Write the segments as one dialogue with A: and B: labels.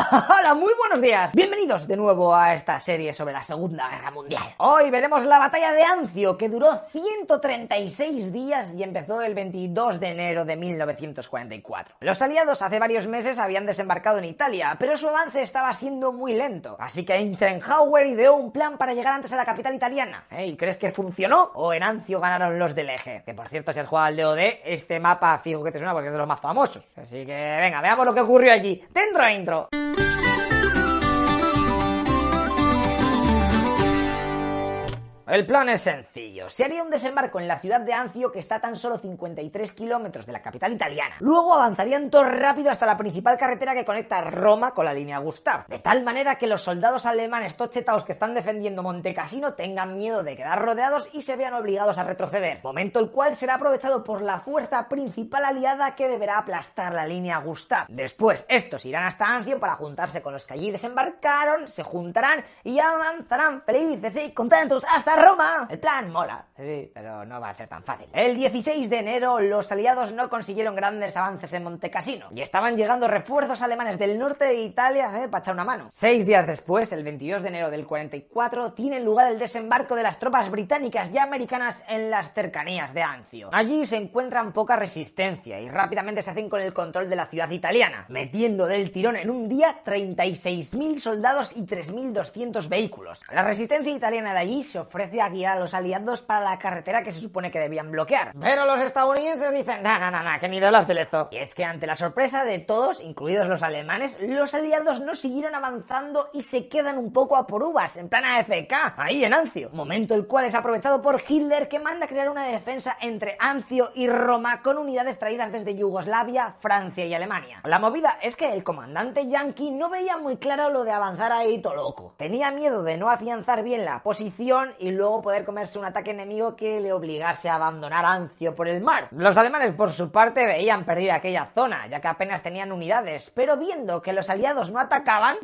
A: Hola, muy buenos días. Bienvenidos de nuevo a esta serie sobre la Segunda Guerra Mundial. Hoy veremos la batalla de Anzio, que duró 136 días y empezó el 22 de enero de 1944. Los aliados hace varios meses habían desembarcado en Italia, pero su avance estaba siendo muy lento. Así que Eisenhower ideó un plan para llegar antes a la capital italiana. ¿Eh? ¿Y crees que funcionó? ¿O en Anzio ganaron los del eje? Que por cierto, si has jugado al DOD, este mapa fijo que te suena porque es de los más famosos. Así que venga, veamos lo que ocurrió allí. Dentro intro. El plan es sencillo. Se haría un desembarco en la ciudad de Anzio, que está a tan solo 53 kilómetros de la capital italiana. Luego avanzarían todo rápido hasta la principal carretera que conecta Roma con la línea Gustav. De tal manera que los soldados alemanes tochetaos que están defendiendo Monte Cassino tengan miedo de quedar rodeados y se vean obligados a retroceder. Momento el cual será aprovechado por la fuerza principal aliada que deberá aplastar la línea Gustav. Después, estos irán hasta Anzio para juntarse con los que allí desembarcaron, se juntarán y avanzarán felices y contentos hasta Roma. El plan mola, sí, pero no va a ser tan fácil. El 16 de enero los aliados no consiguieron grandes avances en Montecassino y estaban llegando refuerzos alemanes del norte de Italia eh, para echar una mano. Seis días después, el 22 de enero del 44, tiene lugar el desembarco de las tropas británicas y americanas en las cercanías de Anzio. Allí se encuentran poca resistencia y rápidamente se hacen con el control de la ciudad italiana, metiendo del tirón en un día 36.000 soldados y 3.200 vehículos. La resistencia italiana de allí se ofrece a guiar a los aliados para la carretera que se supone que debían bloquear. Pero los estadounidenses dicen, no, no, no, que ni de las de lezo. Y es que ante la sorpresa de todos, incluidos los alemanes, los aliados no siguieron avanzando y se quedan un poco a por uvas, en plan AFK, ahí en Anzio. Momento el cual es aprovechado por Hitler que manda crear una defensa entre Anzio y Roma con unidades traídas desde Yugoslavia, Francia y Alemania. La movida es que el comandante yankee no veía muy claro lo de avanzar ahí todo loco. Tenía miedo de no afianzar bien la posición y luego poder comerse un ataque enemigo que le obligase a abandonar Anzio por el mar. Los alemanes, por su parte, veían perder aquella zona, ya que apenas tenían unidades, pero viendo que los aliados no atacaban,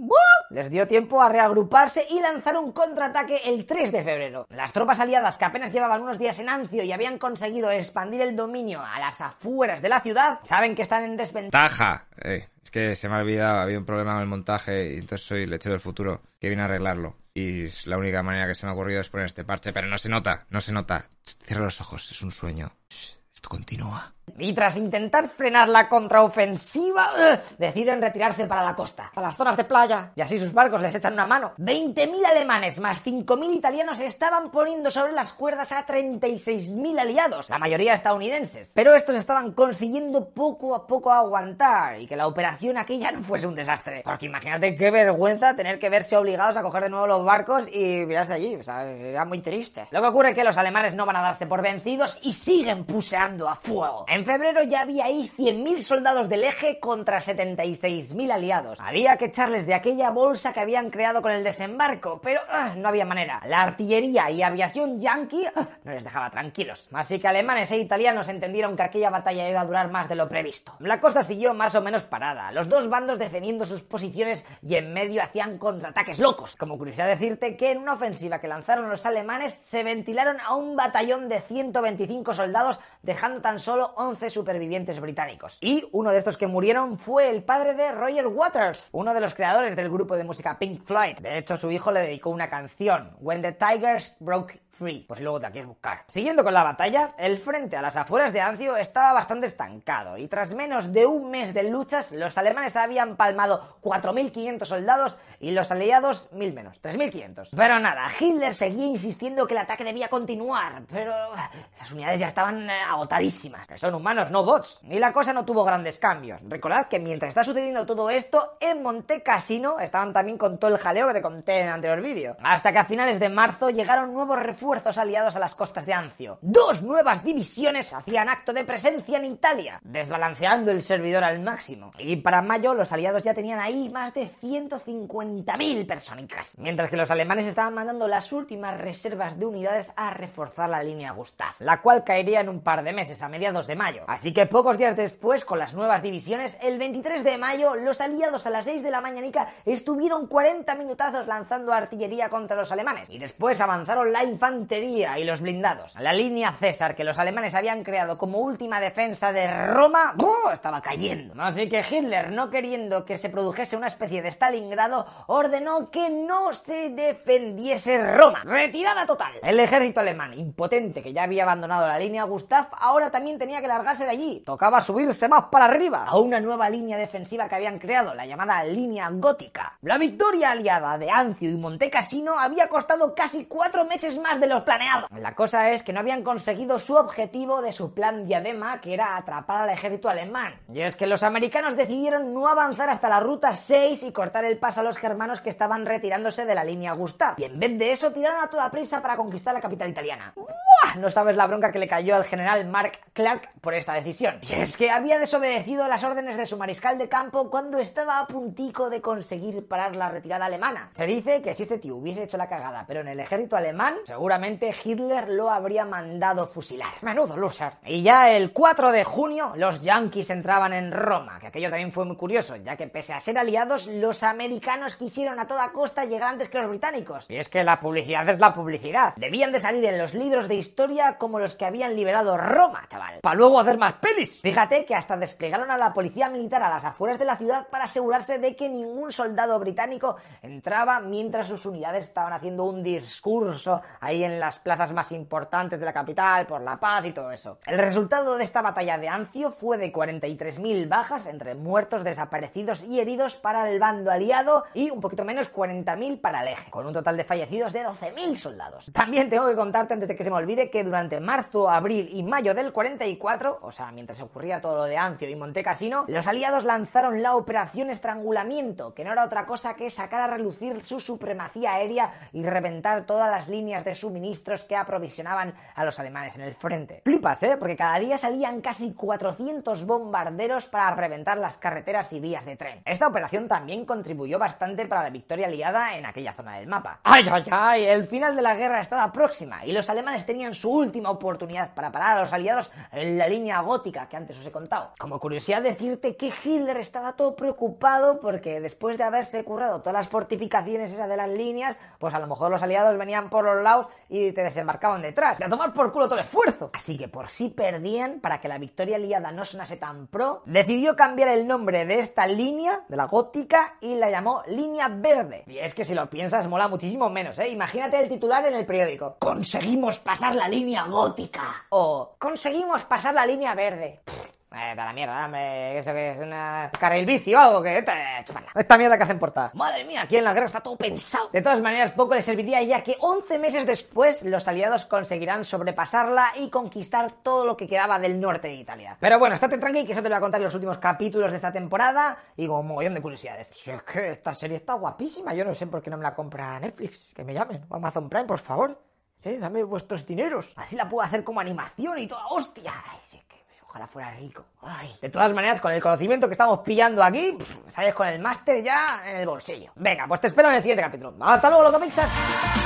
A: les dio tiempo a reagruparse y lanzar un contraataque el 3 de febrero. Las tropas aliadas, que apenas llevaban unos días en Anzio y habían conseguido expandir el dominio a las afueras de la ciudad, saben que están en desventaja.
B: Eh, es que se me ha olvidado, había un problema en el montaje y entonces soy lechero del futuro que viene a arreglarlo. Y la única manera que se me ha ocurrido es poner este parche, pero no se nota, no se nota. Cierra los ojos, es un sueño. esto continúa.
A: Y tras intentar frenar la contraofensiva, ugh, deciden retirarse para la costa, a las zonas de playa, y así sus barcos les echan una mano. 20.000 alemanes más 5.000 italianos estaban poniendo sobre las cuerdas a 36.000 aliados, la mayoría estadounidenses. Pero estos estaban consiguiendo poco a poco aguantar y que la operación aquella no fuese un desastre. Porque imagínate qué vergüenza tener que verse obligados a coger de nuevo los barcos y mirarse allí, o sea, era muy triste. Lo que ocurre es que los alemanes no van a darse por vencidos y siguen puseando a fuego. En febrero ya había ahí 100.000 soldados del eje contra 76.000 aliados. Había que echarles de aquella bolsa que habían creado con el desembarco, pero uh, no había manera. La artillería y aviación yankee uh, no les dejaba tranquilos. Así que alemanes e italianos entendieron que aquella batalla iba a durar más de lo previsto. La cosa siguió más o menos parada, los dos bandos defendiendo sus posiciones y en medio hacían contraataques locos. Como curiosidad decirte que en una ofensiva que lanzaron los alemanes se ventilaron a un batallón de 125 soldados dejando tan solo 11 supervivientes británicos. Y uno de estos que murieron fue el padre de Roger Waters, uno de los creadores del grupo de música Pink Floyd. De hecho, su hijo le dedicó una canción, When the Tigers Broke Free, pues luego te quieres buscar. Siguiendo con la batalla, el frente a las afueras de Anzio estaba bastante estancado y tras menos de un mes de luchas, los alemanes habían palmado 4.500 soldados y los aliados 1.000 menos, 3.500. Pero nada, Hitler seguía insistiendo que el ataque debía continuar, pero las unidades ya estaban eh, agotadísimas, que son humanos, no bots. Y la cosa no tuvo grandes cambios. Recordad que mientras está sucediendo todo esto, en Monte Cassino estaban también con todo el jaleo que te conté en el anterior vídeo. Hasta que a finales de marzo llegaron nuevos refuerzos aliados a las costas de Anzio. Dos nuevas divisiones hacían acto de presencia en Italia, desbalanceando el servidor al máximo. Y para mayo los aliados ya tenían ahí más de 150.000 personicas, mientras que los alemanes estaban mandando las últimas reservas de unidades a reforzar la línea Gustav, la cual caería en un par de meses, a mediados de mayo. Así que pocos días después, con las nuevas divisiones, el 23 de mayo, los aliados a las 6 de la mañanica estuvieron 40 minutazos lanzando artillería contra los alemanes, y después avanzaron la infantería infantería y los blindados. La línea César que los alemanes habían creado como última defensa de Roma estaba cayendo. Así que Hitler, no queriendo que se produjese una especie de Stalingrado, ordenó que no se defendiese Roma. Retirada total. El ejército alemán, impotente que ya había abandonado la línea Gustav, ahora también tenía que largarse de allí. Tocaba subirse más para arriba a una nueva línea defensiva que habían creado, la llamada línea gótica. La victoria aliada de Anzio y Montecassino había costado casi cuatro meses más de los planeados. La cosa es que no habían conseguido su objetivo de su plan diadema, que era atrapar al ejército alemán. Y es que los americanos decidieron no avanzar hasta la ruta 6 y cortar el paso a los germanos que estaban retirándose de la línea Gustav. Y en vez de eso tiraron a toda prisa para conquistar la capital italiana. ¡Buah! No sabes la bronca que le cayó al general Mark Clark por esta decisión. Y es que había desobedecido las órdenes de su mariscal de campo cuando estaba a puntico de conseguir parar la retirada alemana. Se dice que si este tío hubiese hecho la cagada, pero en el ejército alemán, seguramente Hitler lo habría mandado fusilar. Menudo loser. Y ya el 4 de junio, los yankees entraban en Roma, que aquello también fue muy curioso, ya que pese a ser aliados, los americanos quisieron a toda costa llegar antes que los británicos. Y es que la publicidad es la publicidad. Debían de salir en los libros de historia como los que habían liberado Roma, chaval. Para luego hacer más pelis. Fíjate que hasta desplegaron a la policía militar a las afueras de la ciudad para asegurarse de que ningún soldado británico entraba mientras sus unidades estaban haciendo un discurso ahí en las plazas más importantes de la capital por la paz y todo eso. El resultado de esta batalla de Anzio fue de 43.000 bajas entre muertos, desaparecidos y heridos para el bando aliado y un poquito menos 40.000 para el eje, con un total de fallecidos de 12.000 soldados. También tengo que contarte antes de que se me olvide que durante marzo, abril y mayo del 44, o sea, mientras ocurría todo lo de Anzio y Montecassino, los aliados lanzaron la operación Estrangulamiento, que no era otra cosa que sacar a relucir su supremacía aérea y reventar todas las líneas de suministros que aprovisionaban a los alemanes en el frente. Flipas, ¿eh? Porque cada día salían casi 400 bombarderos para reventar las carreteras y vías de tren. Esta operación también contribuyó bastante para la victoria aliada en aquella zona del mapa. ¡Ay, ay, ay! El final de la guerra estaba próxima y los alemanes tenían su última oportunidad para parar a los aliados en la línea gótica que antes os he contado. Como curiosidad decirte que Hitler estaba todo preocupado porque después de haberse currado todas las fortificaciones esas de las líneas, pues a lo mejor los aliados venían por los lados y te desembarcaban detrás. A tomar por culo todo el esfuerzo. Así que por si perdían, para que la victoria aliada no sonase tan pro, decidió cambiar el nombre de esta línea, de la gótica, y la llamó Línea Verde. Y es que si lo piensas, mola muchísimo menos, ¿eh? Imagínate el titular en el periódico. Conseguimos pasar la línea gótica. O conseguimos pasar la línea verde. Eh, da la mierda, dame eso que es una carril bici o algo que... Esta mierda que hacen portada. Madre mía, aquí en la guerra está todo pensado. De todas maneras, poco le serviría ya que 11 meses después los aliados conseguirán sobrepasarla y conquistar todo lo que quedaba del norte de Italia. Pero bueno, estate tranquilo que eso te lo voy a contar en los últimos capítulos de esta temporada y con un mogollón de curiosidades. Si es que esta serie está guapísima, yo no sé por qué no me la compra Netflix. Que me llamen, o Amazon Prime, por favor. Eh, dame vuestros dineros. Así la puedo hacer como animación y toda hostia. Ay, sí, ojalá fuera rico. Ay. De todas maneras, con el conocimiento que estamos pillando aquí, sales con el máster ya en el bolsillo. Venga, pues te espero en el siguiente capítulo. Hasta luego, loco mixtas.